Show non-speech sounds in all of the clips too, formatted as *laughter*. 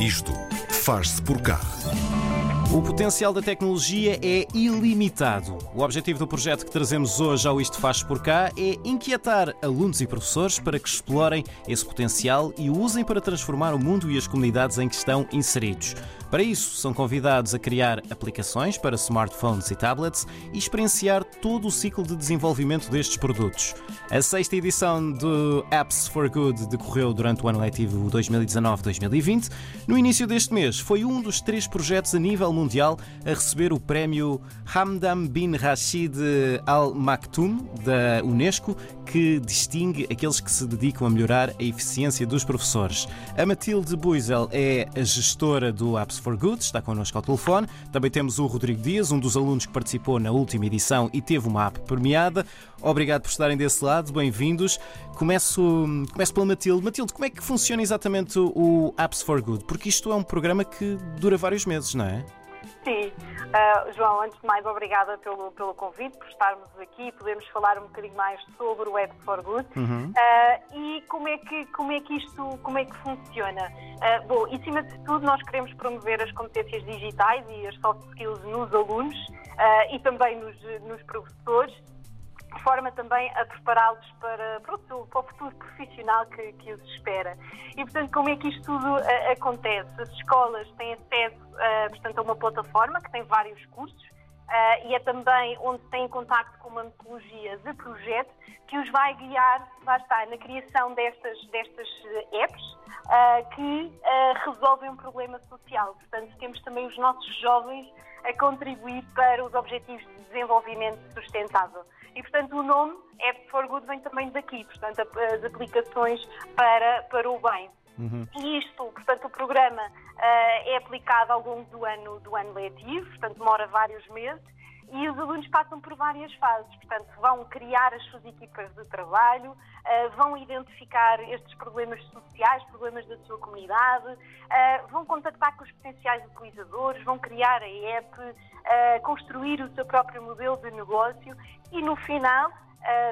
Isto faz-se por cá. O potencial da tecnologia é ilimitado. O objetivo do projeto que trazemos hoje ao Isto Faz por Cá é inquietar alunos e professores para que explorem esse potencial e o usem para transformar o mundo e as comunidades em que estão inseridos. Para isso, são convidados a criar aplicações para smartphones e tablets e experienciar todo o ciclo de desenvolvimento destes produtos. A sexta edição do Apps for Good decorreu durante o ano letivo 2019-2020. No início deste mês, foi um dos três projetos a nível mundial a receber o prémio Hamdam bin Rashid Al Maktoum da Unesco, que distingue aqueles que se dedicam a melhorar a eficiência dos professores. A Matilde Buizel é a gestora do Apps for Good, está connosco ao telefone. Também temos o Rodrigo Dias, um dos alunos que participou na última edição e teve uma app premiada. Obrigado por estarem desse lado, bem-vindos. Começo, começo pela Matilde. Matilde, como é que funciona exatamente o Apps for Good? Porque isto é um programa que dura vários meses, não é? Sim, uh, João, antes de mais, obrigada pelo, pelo convite, por estarmos aqui e podermos falar um bocadinho mais sobre o Web for Good uhum. uh, e como é, que, como é que isto como é que funciona. Uh, bom, em cima de tudo, nós queremos promover as competências digitais e as soft skills nos alunos e também nos, nos professores de forma também a prepará-los para, para, para o futuro profissional que, que os espera. E, portanto, como é que isto tudo uh, acontece? As escolas têm acesso uh, portanto, a uma plataforma que tem vários cursos uh, e é também onde têm contacto com uma metodologia de projeto que os vai guiar, lá está, na criação destas, destas apps que resolvem um problema social. Portanto, temos também os nossos jovens a contribuir para os objetivos de desenvolvimento sustentável. E, portanto, o nome App for Good vem também daqui, portanto, as aplicações para, para o bem. Uhum. E isto, portanto, o programa uh, é aplicado ao longo do ano, do ano letivo, portanto, demora vários meses e os alunos passam por várias fases. Portanto, vão criar as suas equipas de trabalho, uh, vão identificar estes problemas sociais, problemas da sua comunidade, uh, vão contactar com os potenciais utilizadores, vão criar a app, uh, construir o seu próprio modelo de negócio e, no final,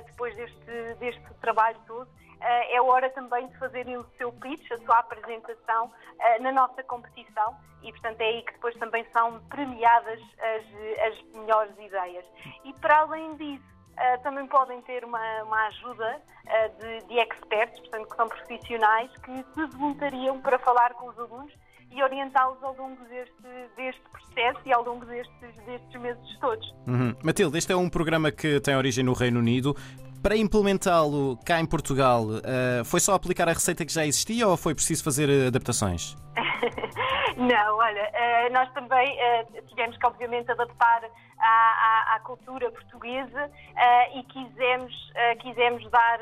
depois deste, deste trabalho todo, é hora também de fazerem o seu pitch, a sua apresentação na nossa competição e, portanto, é aí que depois também são premiadas as, as melhores ideias. E, para além disso, uh, também podem ter uma, uma ajuda uh, de, de experts, portanto, que são profissionais, que se voluntariam para falar com os alunos e orientá-los ao longo deste, deste processo e ao longo destes, destes meses todos. Uhum. Matilde, este é um programa que tem origem no Reino Unido. Para implementá-lo cá em Portugal, uh, foi só aplicar a receita que já existia ou foi preciso fazer adaptações? *laughs* Não, olha, eh, nós também eh, tivemos que, obviamente, adaptar à, à, à cultura portuguesa eh, e quisemos, quisemos dar,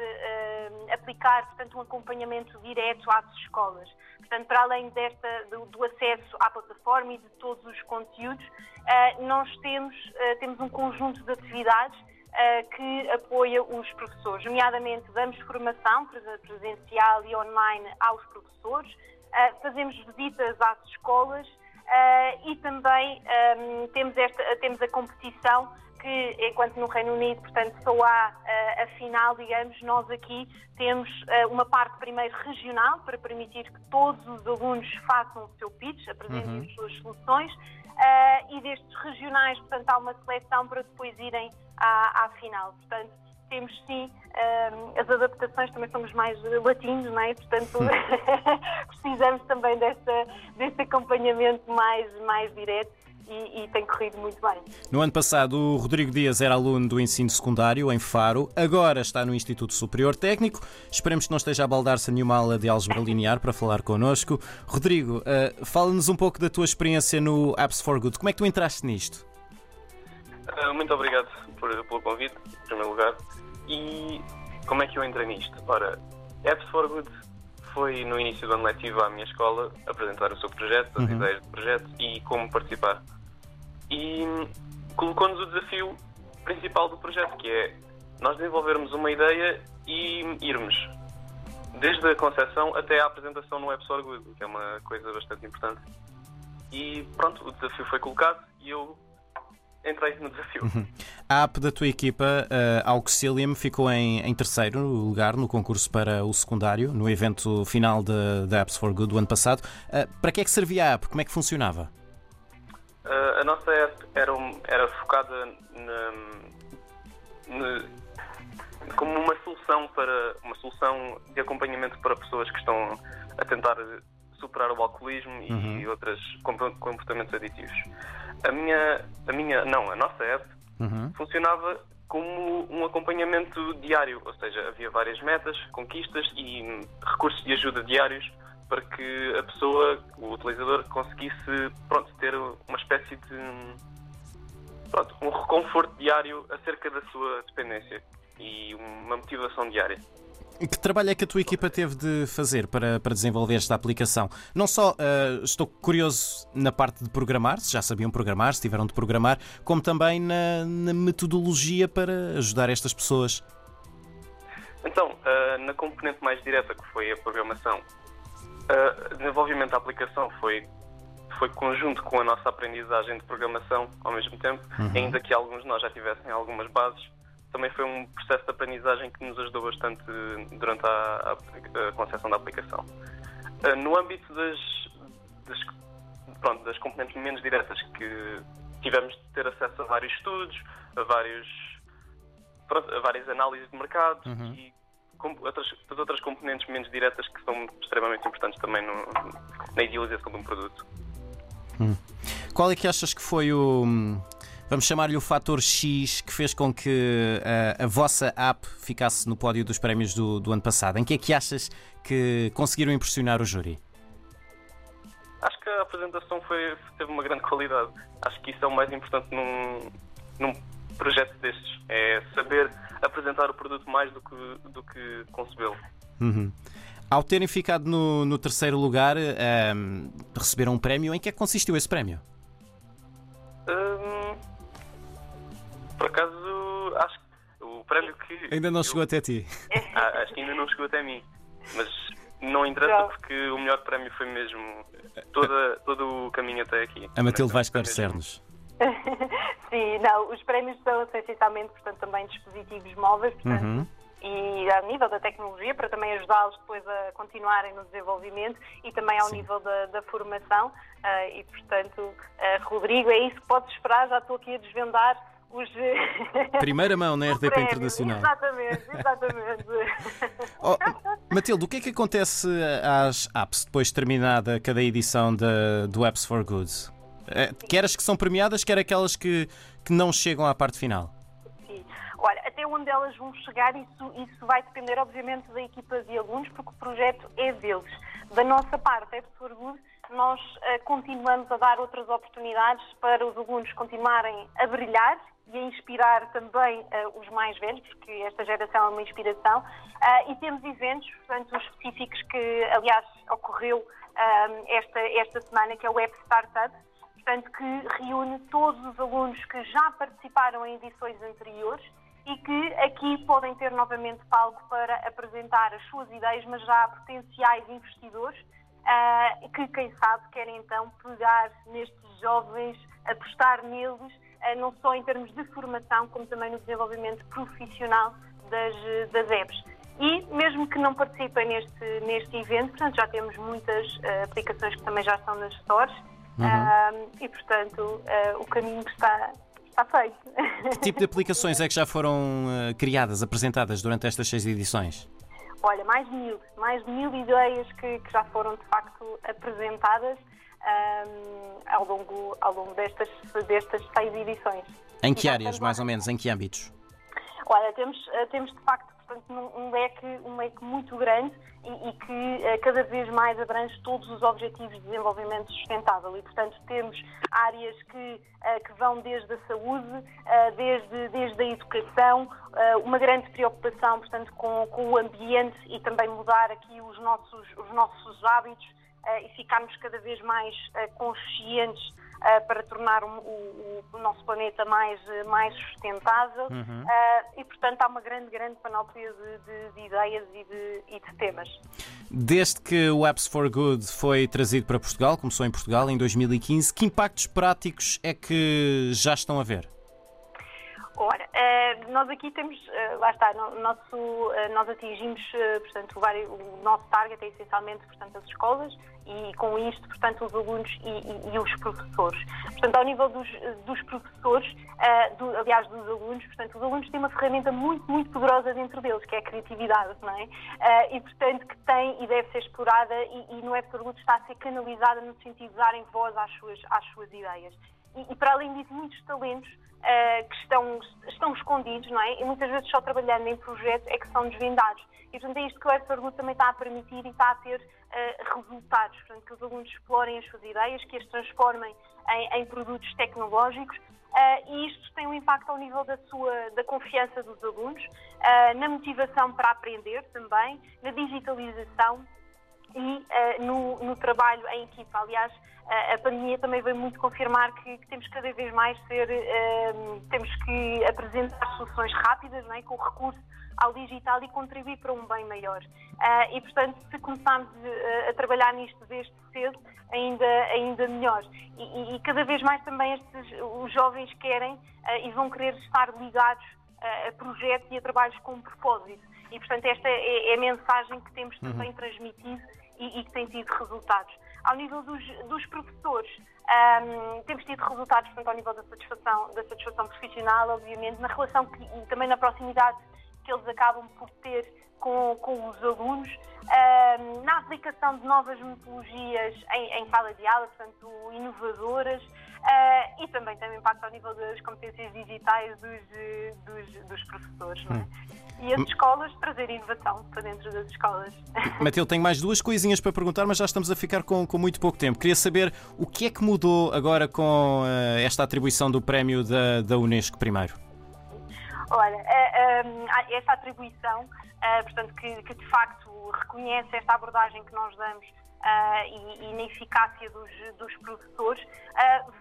aplicar, portanto, um acompanhamento direto às escolas. Portanto, para além desta, do, do acesso à plataforma e de todos os conteúdos, nós temos, temos um conjunto de atividades que apoia os professores. Nomeadamente, damos formação presencial e online aos professores, fazemos visitas às escolas uh, e também ah, temos, esta, temos a competição que, enquanto no Reino Unido, portanto, só há uh, a final, digamos, nós aqui temos uh, uma parte primeiro regional para permitir que todos os alunos façam o seu pitch, apresentem uhum. as suas soluções, uh, e destes regionais, portanto, há uma seleção para depois irem à, à final. Portanto, temos sim as adaptações, também somos mais latinos, não é? Portanto, *laughs* precisamos também desta, deste acompanhamento mais, mais direto. E, e, tem corrido muito bem. No ano passado, o Rodrigo Dias era aluno do ensino secundário em Faro, agora está no Instituto Superior Técnico. Esperemos que não esteja a baldar-se nenhuma aula de álgebra linear para falar connosco. Rodrigo, uh, fala-nos um pouco da tua experiência no Apps for Good. Como é que tu entraste nisto? Uh, muito obrigado por, pelo convite, em primeiro lugar. E como é que eu entrei nisto? Ora, Apps for Good foi no início do ano letivo à minha escola apresentar o seu projeto, as uhum. ideias do projeto e como participar. E colocou-nos o desafio principal do projeto, que é nós desenvolvermos uma ideia e irmos desde a concepção até à apresentação no Apps for Good, que é uma coisa bastante importante. E pronto, o desafio foi colocado e eu entrei no desafio. Uhum. A app da tua equipa, uh, Auxilium, ficou em, em, terceiro lugar no concurso para o secundário, no evento final da Apps for Good do ano passado. Uh, para que é que servia a app? Como é que funcionava? Uh, a nossa app era, um, era focada na, na, como uma solução para uma solução de acompanhamento para pessoas que estão a tentar superar o alcoolismo uhum. e outros comportamentos aditivos. A minha, a minha, não, a nossa app uhum. funcionava como um acompanhamento diário, ou seja, havia várias metas, conquistas e recursos de ajuda diários para que a pessoa, o utilizador, conseguisse pronto, ter uma espécie de pronto, um reconforto diário acerca da sua dependência e uma motivação diária. Que trabalho é que a tua equipa teve de fazer para, para desenvolver esta aplicação? Não só uh, estou curioso na parte de programar, se já sabiam programar, se tiveram de programar, como também na, na metodologia para ajudar estas pessoas. Então, uh, na componente mais direta, que foi a programação, uh, desenvolvimento da aplicação foi, foi conjunto com a nossa aprendizagem de programação ao mesmo tempo, uhum. ainda que alguns de nós já tivessem algumas bases também foi um processo de aprendizagem que nos ajudou bastante durante a, a, a concepção da aplicação. Uh, no âmbito das, das, pronto, das componentes menos diretas, que tivemos de ter acesso a vários estudos, a, vários, pronto, a várias análises de mercado uhum. e outras, as outras componentes menos diretas que são extremamente importantes também no, na idealização de um produto. Hum. Qual é que achas que foi o vamos chamar-lhe o fator X que fez com que a, eh, a, vossa app ficasse no pódio dos prémios do, do ano passado? Em que é que achas que conseguiram impressionar o júri? Acho que a apresentação foi, teve uma grande qualidade. Acho que isso é o mais importante num, num projeto destes. É saber apresentar o produto mais do que, do que concebê-lo. Uhum. Ao terem ficado no, no terceiro lugar, um, ehm, receberam um prémio. Em que é que consistiu esse prémio? Ainda não eu... chegou até ti. Ah, acho que ainda não chegou até mim. Mas não interessa porque o melhor prémio foi mesmo toda, todo o caminho até aqui. A Matilde vai esclarecer-nos. *laughs* Sim, não, os prémios são essencialmente, portanto, também dispositivos móveis, portanto, uhum. e a nível da tecnologia, para também ajudá-los depois a continuarem no desenvolvimento e também ao Sim. nível da, da formação. Uh, e, portanto, uh, Rodrigo, é isso que podes esperar, já estou aqui a desvendar os. Primeira mão na RDP Internacional. Exatamente, exatamente. *laughs* oh, Matilde, o que é que acontece às apps depois de terminada cada edição de, do Apps for Goods? É, quer as que são premiadas, quer aquelas que, que não chegam à parte final? Sim. Olha, até onde elas vão chegar, isso, isso vai depender, obviamente, da equipa de alunos, porque o projeto é deles. Da nossa parte, Apps for Goods nós uh, continuamos a dar outras oportunidades para os alunos continuarem a brilhar e a inspirar também uh, os mais velhos, porque esta geração é uma inspiração. Uh, e temos eventos, portanto, específicos que, aliás, ocorreu esta, esta semana, que é o Web Startup, portanto, que reúne todos os alunos que já participaram em edições anteriores e que aqui podem ter novamente palco para apresentar as suas ideias, mas já há potenciais investidores uh, que, quem sabe, querem então pegar nestes jovens, apostar neles, uh, não só em termos de formação, como também no desenvolvimento profissional das, das apps. E mesmo que não participem neste, neste evento, portanto, já temos muitas uh, aplicações que também já estão nas stores uhum. e, portanto, o caminho está, está feito. Que tipo de aplicações é que já foram criadas, apresentadas durante estas seis edições? Olha, mais de mil, mais de mil ideias que, que já foram de facto apresentadas um, ao longo, ao longo destas, destas seis edições. Em que áreas, mais ou menos, em que âmbitos? Olha, temos, eh, temos de facto portanto, um leque, um leque muito grande e, e que uh, cada vez mais abrange todos os objetivos de desenvolvimento sustentável. E, portanto, temos áreas que, uh, que vão desde a saúde, uh, desde, desde a educação, uma grande preocupação, portanto, com, com o ambiente e também mudar aqui os nossos, os nossos hábitos e ficarmos cada vez mais conscientes uh, para tornar o, o, o, nosso planeta mais, mais sustentável uhum. uh, e, portanto, há uma grande, grande panóplia de, de, de ideias e de, e de, temas. Desde que o Apps for Good foi trazido para Portugal, começou em Portugal em 2015, que impactos práticos é que já estão a ver? Uh, nós aqui temos, uh, lá está, no, nosso, uh, nós atingimos, portanto, o, o, nosso target é essencialmente, portanto, as escolas e com isto, portanto, os alunos e, e, e os professores. Portanto, ao nível dos, dos professores, do, aliás, dos alunos, portanto, os alunos têm uma ferramenta muito, muito poderosa dentro deles, que é a criatividade, não é? e, portanto, que tem e deve ser explorada e, e no Websorgut está a ser canalizada no sentido de darem voz às suas, às suas ideias. E, para além disso, muitos talentos uh, que estão, estão escondidos, não é? E muitas vezes só trabalhando em projetos é que são desvendados. E, portanto, é isto que o Web também está a permitir e está a ter uh, resultados. Portanto, que os alunos explorem as suas ideias, que as transformem em, em produtos tecnológicos. Uh, e isto tem um impacto ao nível da, sua, da confiança dos alunos, uh, na motivação para aprender também, na digitalização e no, no, trabalho em equipa. Aliás, a pandemia também veio muito confirmar que, que temos cada vez mais ser, uh, temos que apresentar soluções rápidas, não é? com recurso ao digital e contribuir para um bem maior. Uh, e, portanto, se começarmos a, trabalhar nisto desde cedo, ainda, ainda melhor. E, e, cada vez mais também estes, os jovens querem uh, e vão querer estar ligados a projetos e a trabalhos com propósito. E, portanto, esta é, é a mensagem que temos uhum. também uhum. transmitido e, e que tem tido resultados. Ao nível dos, dos professores, um, temos tido resultados portanto, ao nível da satisfação, da satisfação profissional, obviamente, na relação que, e também na proximidade que eles acabam por ter com, com os alunos, um, na aplicação de novas metodologias em, em sala de aula, portanto, inovadoras, impacto ao nível das competências digitais dos, dos, dos professores. Não é? Hum e as escolas trazer inovação para dentro das escolas. *laughs* Matilde, tenho mais duas coisinhas para perguntar, mas já estamos a ficar com, com muito pouco tempo. Queria saber o que é que mudou agora com uh, esta atribuição do prémio da, da Unesco primeiro. Olha, uh, esta atribuição, uh, portanto, que, que, de facto reconhece esta abordagem que nós damos Uh, e, na eficácia dos, dos professores,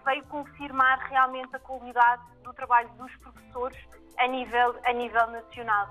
veio confirmar realmente a qualidade do trabalho dos professores a nível, a nível nacional.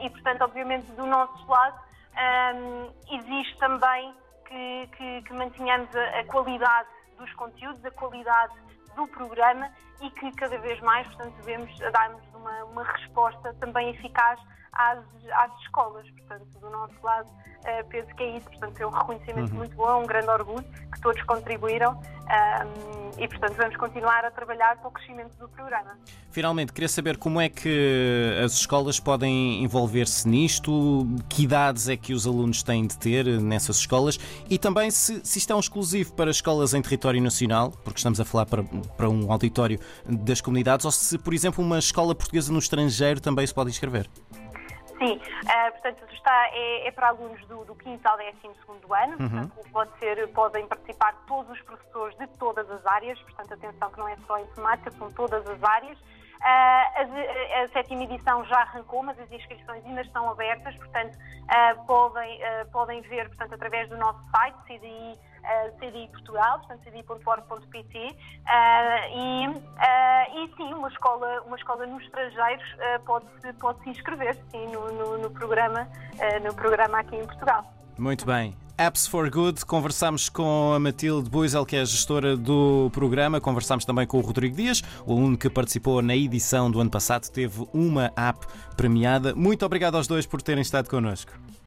E, portanto, obviamente, do nosso lado, um, existe também que, que, que mantenhamos a, qualidade dos conteúdos, a qualidade do programa e que cada vez mais, portanto, devemos darmos uma, uma resposta também eficaz às, às escolas. Portanto, do nosso lado, uh, penso que é isso. Portanto, é um reconhecimento uhum. muito bom, é um grande orgulho que todos contribuíram um, e, portanto, vamos continuar a trabalhar para o crescimento do programa. Finalmente, queria saber como é que as escolas podem envolver-se nisto, que idades é que os alunos têm de ter nessas escolas e também se, se isto é um exclusivo para escolas em território nacional, porque estamos a falar para, para um auditório das comunidades, ou se, por exemplo, uma escola portuguesa no estrangeiro também se pode inscrever. Sim, uh, portanto, está, é, é, para alunos do, do 15 ao 12 ano, uhum. portanto, pode ser, podem participar todos os professores de todas as áreas, portanto, atenção que não é só informática, são todas as áreas. Uh, a, a, sétima edição já arrancou, mas as inscrições ainda estão abertas, portanto, uh, podem, podem ver portanto, através do nosso site, CDI, CDI Portugal, portanto, cdi.org.pt, e, e sim, uma escola, uma escola nos estrangeiros pode-se pode -se inscrever sim, no, no, no programa, no programa aqui em Portugal. Muito bem. Apps for Good. Conversámos com a Matilde Buisel, que é a gestora do programa. Conversámos também com o Rodrigo Dias, o aluno que participou na edição do ano passado, teve uma app premiada. Muito obrigado aos dois por terem estado connosco.